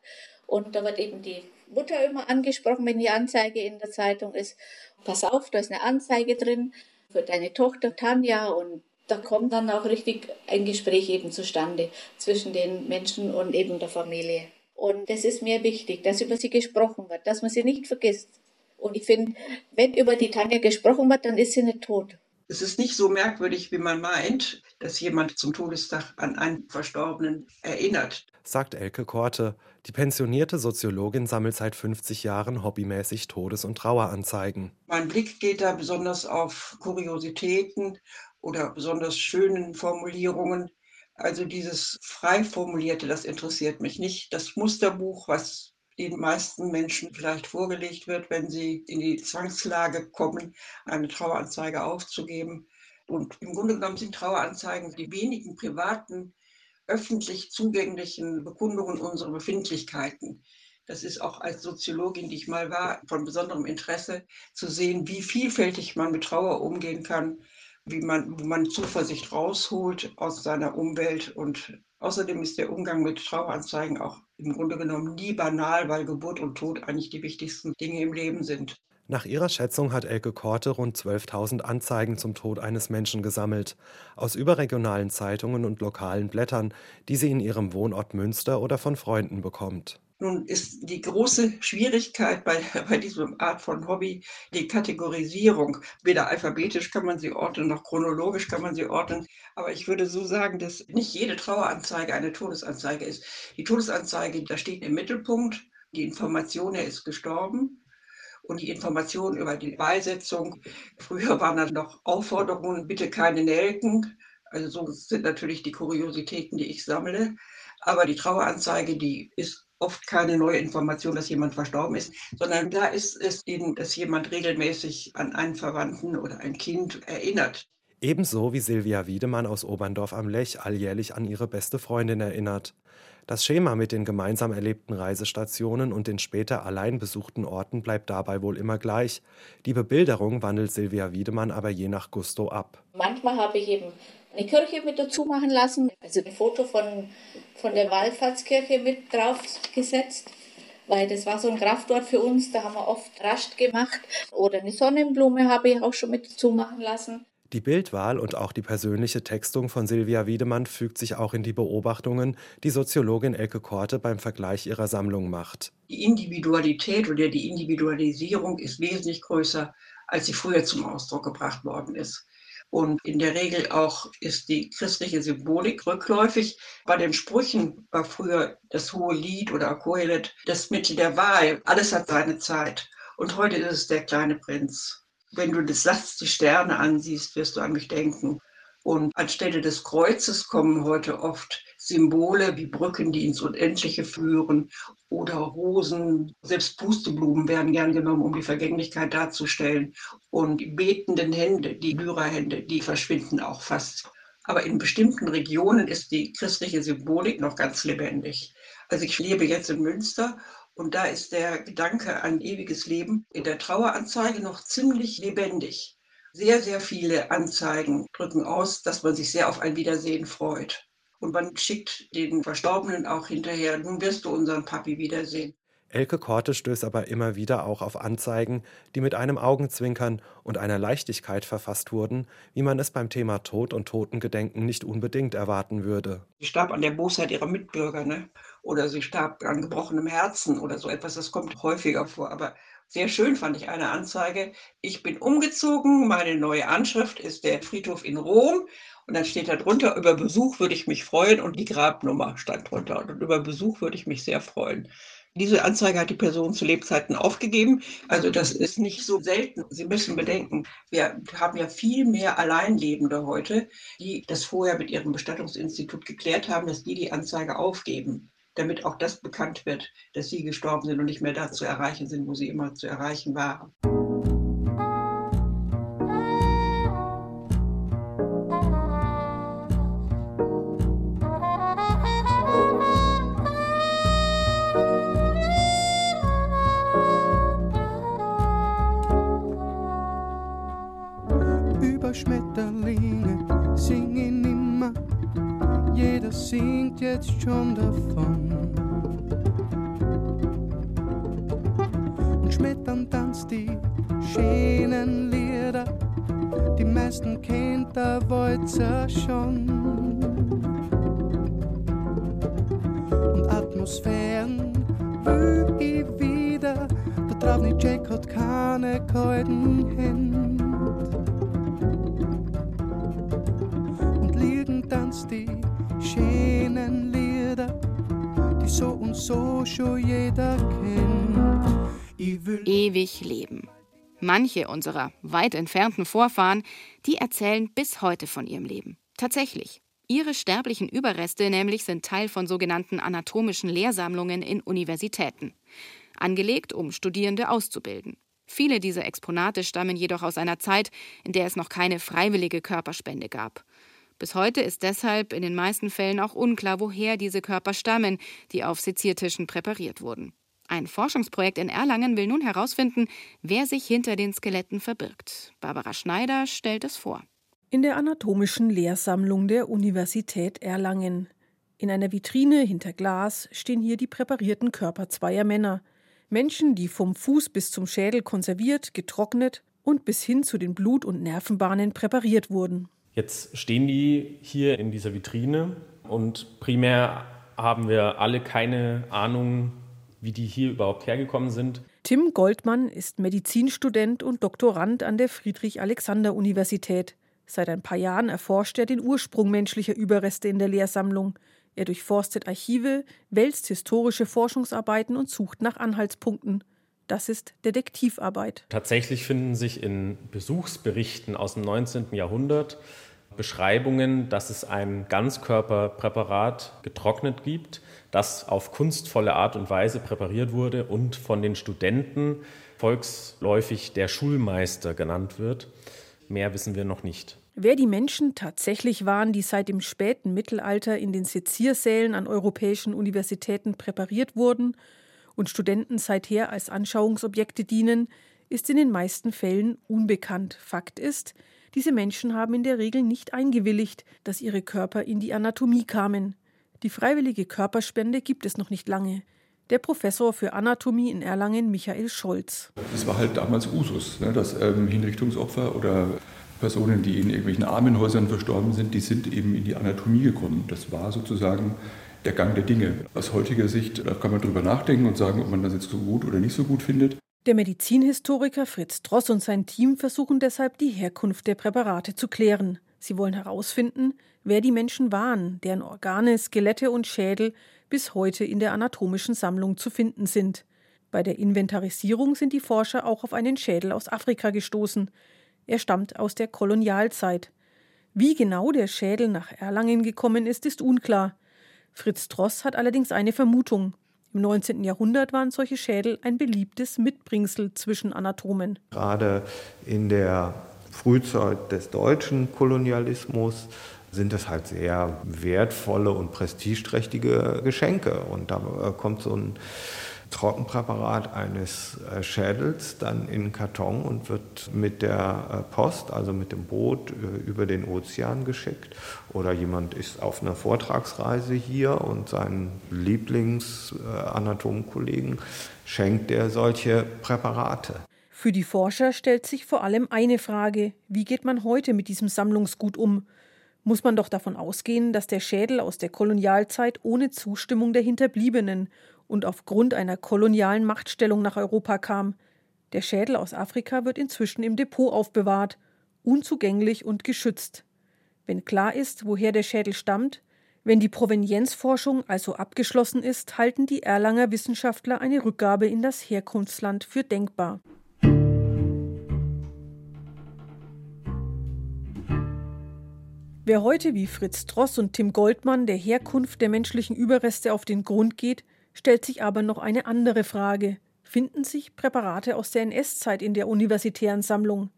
Speaker 13: und da wird eben die Mutter immer angesprochen, wenn die Anzeige in der Zeitung ist. Pass auf, da ist eine Anzeige drin für deine Tochter Tanja und da kommt dann auch richtig ein Gespräch eben zustande zwischen den Menschen und eben der Familie. Und das ist mir wichtig, dass über sie gesprochen wird, dass man sie nicht vergisst. Und ich finde, wenn über die Tanja gesprochen wird, dann ist sie nicht tot.
Speaker 14: Es ist nicht so merkwürdig, wie man meint, dass jemand zum Todestag an einen Verstorbenen erinnert.
Speaker 12: Sagt Elke Korte. Die pensionierte Soziologin sammelt seit 50 Jahren hobbymäßig Todes- und Traueranzeigen.
Speaker 14: Mein Blick geht da besonders auf Kuriositäten oder besonders schönen Formulierungen. Also dieses frei formulierte, das interessiert mich nicht. Das Musterbuch, was den meisten Menschen vielleicht vorgelegt wird, wenn sie in die Zwangslage kommen, eine Traueranzeige aufzugeben. Und im Grunde genommen sind Traueranzeigen die wenigen privaten, öffentlich zugänglichen Bekundungen unserer Befindlichkeiten. Das ist auch als Soziologin, die ich mal war, von besonderem Interesse zu sehen, wie vielfältig man mit Trauer umgehen kann, wie man, wo man Zuversicht rausholt aus seiner Umwelt. Und außerdem ist der Umgang mit Traueranzeigen auch im Grunde genommen nie banal, weil Geburt und Tod eigentlich die wichtigsten Dinge im Leben sind.
Speaker 12: Nach ihrer Schätzung hat Elke Korte rund 12.000 Anzeigen zum Tod eines Menschen gesammelt, aus überregionalen Zeitungen und lokalen Blättern, die sie in ihrem Wohnort Münster oder von Freunden bekommt.
Speaker 14: Nun ist die große Schwierigkeit bei, bei diesem Art von Hobby die Kategorisierung. Weder alphabetisch kann man sie ordnen, noch chronologisch kann man sie ordnen. Aber ich würde so sagen, dass nicht jede Traueranzeige eine Todesanzeige ist. Die Todesanzeige, da steht im Mittelpunkt die Information, er ist gestorben. Und die Information über die Beisetzung. Früher waren dann noch Aufforderungen, bitte keine Nelken. Also so sind natürlich die Kuriositäten, die ich sammle. Aber die Traueranzeige, die ist oft keine neue Information, dass jemand verstorben ist, sondern da ist es eben, dass jemand regelmäßig an einen Verwandten oder ein Kind erinnert.
Speaker 12: Ebenso wie Silvia Wiedemann aus Oberndorf am Lech alljährlich an ihre beste Freundin erinnert. Das Schema mit den gemeinsam erlebten Reisestationen und den später allein besuchten Orten bleibt dabei wohl immer gleich. Die Bebilderung wandelt Silvia Wiedemann aber je nach Gusto ab.
Speaker 13: Manchmal habe ich eben eine Kirche mit dazu machen lassen, also ein Foto von, von der Wallfahrtskirche mit draufgesetzt. weil das war so ein Kraftort für uns. Da haben wir oft Rast gemacht oder eine Sonnenblume habe ich auch schon mit zumachen lassen.
Speaker 12: Die Bildwahl und auch die persönliche Textung von Silvia Wiedemann fügt sich auch in die Beobachtungen, die Soziologin Elke Korte beim Vergleich ihrer Sammlung macht.
Speaker 14: Die Individualität oder die Individualisierung ist wesentlich größer, als sie früher zum Ausdruck gebracht worden ist. Und in der Regel auch ist die christliche Symbolik rückläufig. Bei den Sprüchen war früher das hohe Lied oder Kohelet das Mittel der Wahl. Alles hat seine Zeit. Und heute ist es der kleine Prinz. Wenn du das Satz die Sterne ansiehst, wirst du an mich denken. Und anstelle des Kreuzes kommen heute oft Symbole wie Brücken, die ins Unendliche führen oder Rosen. Selbst Pusteblumen werden gern genommen, um die Vergänglichkeit darzustellen. Und die betenden Hände, die Lyrahände, die verschwinden auch fast. Aber in bestimmten Regionen ist die christliche Symbolik noch ganz lebendig. Also ich lebe jetzt in Münster und da ist der Gedanke an ewiges Leben in der Traueranzeige noch ziemlich lebendig. Sehr, sehr viele Anzeigen drücken aus, dass man sich sehr auf ein Wiedersehen freut. Und man schickt den Verstorbenen auch hinterher, nun wirst du unseren Papi wiedersehen.
Speaker 12: Elke Korte stößt aber immer wieder auch auf Anzeigen, die mit einem Augenzwinkern und einer Leichtigkeit verfasst wurden, wie man es beim Thema Tod und Totengedenken nicht unbedingt erwarten würde.
Speaker 14: Sie starb an der Bosheit ihrer Mitbürger, ne? oder sie starb an gebrochenem Herzen oder so etwas. Das kommt häufiger vor. Aber sehr schön fand ich eine Anzeige. Ich bin umgezogen, meine neue Anschrift ist der Friedhof in Rom. Und dann steht da drunter, über Besuch würde ich mich freuen und die Grabnummer stand drunter. Und über Besuch würde ich mich sehr freuen. Diese Anzeige hat die Person zu Lebzeiten aufgegeben. Also das ist nicht so selten. Sie müssen bedenken, wir haben ja viel mehr Alleinlebende heute, die das vorher mit ihrem Bestattungsinstitut geklärt haben, dass die die Anzeige aufgeben damit auch das bekannt wird, dass sie gestorben sind und nicht mehr da zu erreichen sind, wo sie immer zu erreichen waren.
Speaker 15: Jetzt schon davon. Schmettern tanzt die schönen Lieder, die meisten kennt der Walzer schon. Und Atmosphären will ich wieder, nicht Jack hat keine kalten Hände. Und liegen tanzt die schönen Lieder, die so und so schon jeder kennt.
Speaker 2: Ewig leben. Manche unserer weit entfernten Vorfahren, die erzählen bis heute von ihrem Leben. Tatsächlich. Ihre sterblichen Überreste nämlich sind Teil von sogenannten anatomischen Lehrsammlungen in Universitäten. Angelegt, um Studierende auszubilden. Viele dieser Exponate stammen jedoch aus einer Zeit, in der es noch keine freiwillige Körperspende gab. Bis heute ist deshalb in den meisten Fällen auch unklar, woher diese Körper stammen, die auf Seziertischen präpariert wurden. Ein Forschungsprojekt in Erlangen will nun herausfinden, wer sich hinter den Skeletten verbirgt. Barbara Schneider stellt es vor.
Speaker 16: In der anatomischen Lehrsammlung der Universität Erlangen. In einer Vitrine hinter Glas stehen hier die präparierten Körper zweier Männer. Menschen, die vom Fuß bis zum Schädel konserviert, getrocknet und bis hin zu den Blut- und Nervenbahnen präpariert wurden.
Speaker 17: Jetzt stehen die hier in dieser Vitrine und primär haben wir alle keine Ahnung, wie die hier überhaupt hergekommen sind.
Speaker 16: Tim Goldmann ist Medizinstudent und Doktorand an der Friedrich-Alexander-Universität. Seit ein paar Jahren erforscht er den Ursprung menschlicher Überreste in der Lehrsammlung. Er durchforstet Archive, wälzt historische Forschungsarbeiten und sucht nach Anhaltspunkten. Das ist Detektivarbeit.
Speaker 17: Tatsächlich finden sich in Besuchsberichten aus dem 19. Jahrhundert Beschreibungen, dass es ein Ganzkörperpräparat getrocknet gibt, das auf kunstvolle Art und Weise präpariert wurde und von den Studenten volksläufig der Schulmeister genannt wird. Mehr wissen wir noch nicht.
Speaker 16: Wer die Menschen tatsächlich waren, die seit dem späten Mittelalter in den Seziersälen an europäischen Universitäten präpariert wurden und Studenten seither als Anschauungsobjekte dienen, ist in den meisten Fällen unbekannt. Fakt ist, diese Menschen haben in der Regel nicht eingewilligt, dass ihre Körper in die Anatomie kamen. Die freiwillige Körperspende gibt es noch nicht lange. der Professor für Anatomie in Erlangen Michael Scholz.
Speaker 18: Es war halt damals Usus, ne, dass ähm, Hinrichtungsopfer oder Personen, die in irgendwelchen Armenhäusern verstorben sind, die sind eben in die Anatomie gekommen. Das war sozusagen der Gang der Dinge. Aus heutiger Sicht, da kann man drüber nachdenken und sagen, ob man das jetzt so gut oder nicht so gut findet.
Speaker 16: Der Medizinhistoriker Fritz Dross und sein Team versuchen deshalb, die Herkunft der Präparate zu klären. Sie wollen herausfinden, wer die Menschen waren, deren Organe, Skelette und Schädel bis heute in der anatomischen Sammlung zu finden sind. Bei der Inventarisierung sind die Forscher auch auf einen Schädel aus Afrika gestoßen. Er stammt aus der Kolonialzeit. Wie genau der Schädel nach Erlangen gekommen ist, ist unklar. Fritz Dross hat allerdings eine Vermutung. Im 19. Jahrhundert waren solche Schädel ein beliebtes Mitbringsel zwischen Anatomen.
Speaker 19: Gerade in der Frühzeit des deutschen Kolonialismus sind es halt sehr wertvolle und prestigeträchtige Geschenke. Und da äh, kommt so ein Trockenpräparat eines äh, Schädels dann in Karton und wird mit der äh, Post, also mit dem Boot, über den Ozean geschickt. Oder jemand ist auf einer Vortragsreise hier und seinen Lieblingsanatomkollegen schenkt er solche Präparate.
Speaker 16: Für die Forscher stellt sich vor allem eine Frage, wie geht man heute mit diesem Sammlungsgut um? Muss man doch davon ausgehen, dass der Schädel aus der Kolonialzeit ohne Zustimmung der Hinterbliebenen und aufgrund einer kolonialen Machtstellung nach Europa kam. Der Schädel aus Afrika wird inzwischen im Depot aufbewahrt, unzugänglich und geschützt. Wenn klar ist, woher der Schädel stammt, wenn die Provenienzforschung also abgeschlossen ist, halten die Erlanger Wissenschaftler eine Rückgabe in das Herkunftsland für denkbar. Wer heute wie Fritz Dross und Tim Goldmann der Herkunft der menschlichen Überreste auf den Grund geht, stellt sich aber noch eine andere Frage. Finden sich Präparate aus der NS-Zeit in der universitären Sammlung?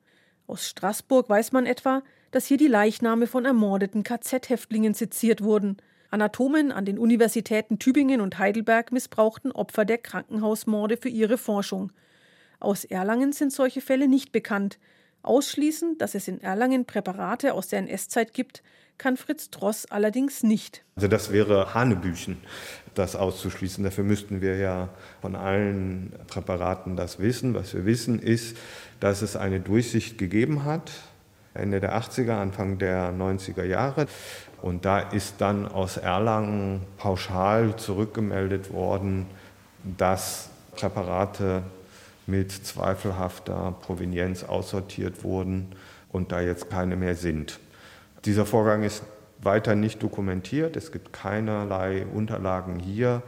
Speaker 16: Aus Straßburg weiß man etwa, dass hier die Leichname von ermordeten KZ-Häftlingen seziert wurden. Anatomen an den Universitäten Tübingen und Heidelberg missbrauchten Opfer der Krankenhausmorde für ihre Forschung. Aus Erlangen sind solche Fälle nicht bekannt, Ausschließen, dass es in Erlangen Präparate aus der NS-Zeit gibt, kann Fritz Dross allerdings nicht.
Speaker 19: Also das wäre Hanebüchen, das auszuschließen. Dafür müssten wir ja von allen Präparaten das wissen. Was wir wissen ist, dass es eine Durchsicht gegeben hat, Ende der 80er, Anfang der 90er Jahre. Und da ist dann aus Erlangen pauschal zurückgemeldet worden, dass Präparate mit zweifelhafter Provenienz aussortiert wurden und da jetzt keine mehr sind. Dieser Vorgang ist weiter nicht dokumentiert. Es gibt keinerlei Unterlagen hier,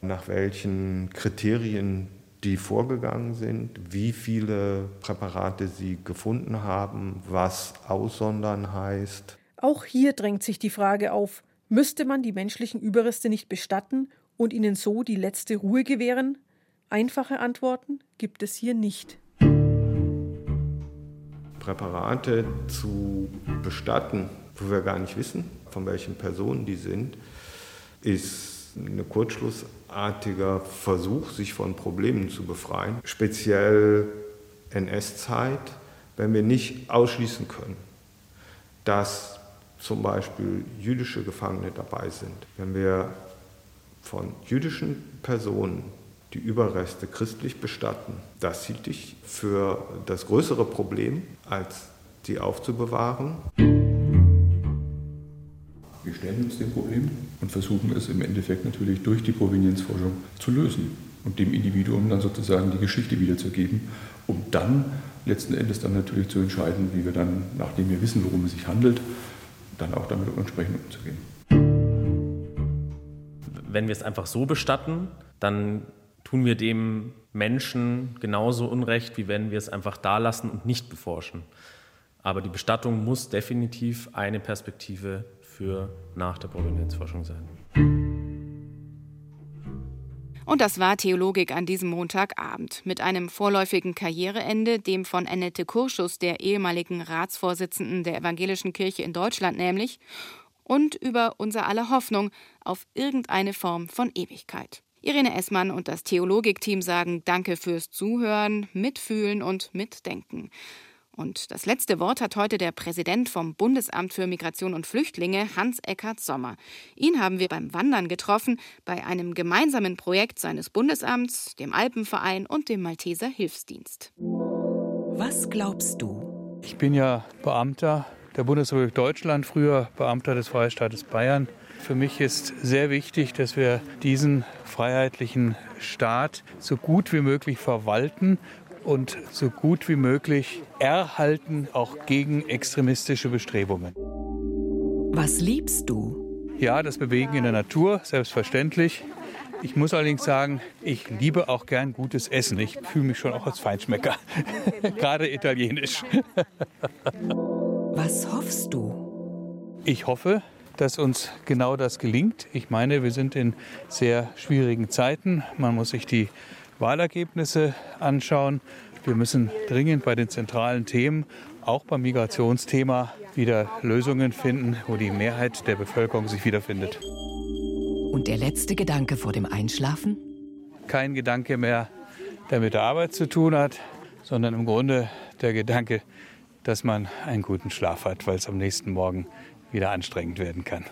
Speaker 19: nach welchen Kriterien die vorgegangen sind, wie viele Präparate sie gefunden haben, was aussondern heißt.
Speaker 16: Auch hier drängt sich die Frage auf, müsste man die menschlichen Überreste nicht bestatten und ihnen so die letzte Ruhe gewähren? Einfache Antworten gibt es hier nicht.
Speaker 19: Präparate zu bestatten, wo wir gar nicht wissen, von welchen Personen die sind, ist ein kurzschlussartiger Versuch, sich von Problemen zu befreien. Speziell NS-Zeit, wenn wir nicht ausschließen können, dass zum Beispiel jüdische Gefangene dabei sind. Wenn wir von jüdischen Personen die Überreste christlich bestatten. Das hielt ich für das größere Problem, als die aufzubewahren.
Speaker 18: Wir stellen uns dem Problem und versuchen es im Endeffekt natürlich durch die Provenienzforschung zu lösen und dem Individuum dann sozusagen die Geschichte wiederzugeben, um dann letzten Endes dann natürlich zu entscheiden, wie wir dann, nachdem wir wissen, worum es sich handelt, dann auch damit entsprechend umzugehen.
Speaker 17: Wenn wir es einfach so bestatten, dann tun wir dem Menschen genauso Unrecht, wie wenn wir es einfach da lassen und nicht beforschen. Aber die Bestattung muss definitiv eine Perspektive für nach der Provenienzforschung sein.
Speaker 2: Und das war Theologik an diesem Montagabend mit einem vorläufigen Karriereende, dem von Annette Kurschus, der ehemaligen Ratsvorsitzenden der Evangelischen Kirche in Deutschland nämlich, und über unser aller Hoffnung auf irgendeine Form von Ewigkeit. Irene Essmann und das Theologik-Team sagen Danke fürs Zuhören, Mitfühlen und Mitdenken. Und das letzte Wort hat heute der Präsident vom Bundesamt für Migration und Flüchtlinge, Hans-Eckart Sommer. Ihn haben wir beim Wandern getroffen, bei einem gemeinsamen Projekt seines Bundesamts, dem Alpenverein und dem Malteser Hilfsdienst.
Speaker 20: Was glaubst du?
Speaker 21: Ich bin ja Beamter der Bundesrepublik Deutschland, früher Beamter des Freistaates Bayern. Für mich ist sehr wichtig, dass wir diesen freiheitlichen Staat so gut wie möglich verwalten und so gut wie möglich erhalten, auch gegen extremistische Bestrebungen.
Speaker 20: Was liebst du?
Speaker 21: Ja, das Bewegen in der Natur, selbstverständlich. Ich muss allerdings sagen, ich liebe auch gern gutes Essen. Ich fühle mich schon auch als Feinschmecker, gerade italienisch.
Speaker 20: Was hoffst du?
Speaker 21: Ich hoffe, dass uns genau das gelingt. Ich meine, wir sind in sehr schwierigen Zeiten. Man muss sich die Wahlergebnisse anschauen. Wir müssen dringend bei den zentralen Themen, auch beim Migrationsthema, wieder Lösungen finden, wo die Mehrheit der Bevölkerung sich wiederfindet.
Speaker 20: Und der letzte Gedanke vor dem Einschlafen?
Speaker 21: Kein Gedanke mehr, der mit der Arbeit zu tun hat, sondern im Grunde der Gedanke, dass man einen guten Schlaf hat, weil es am nächsten Morgen wieder anstrengend werden kann.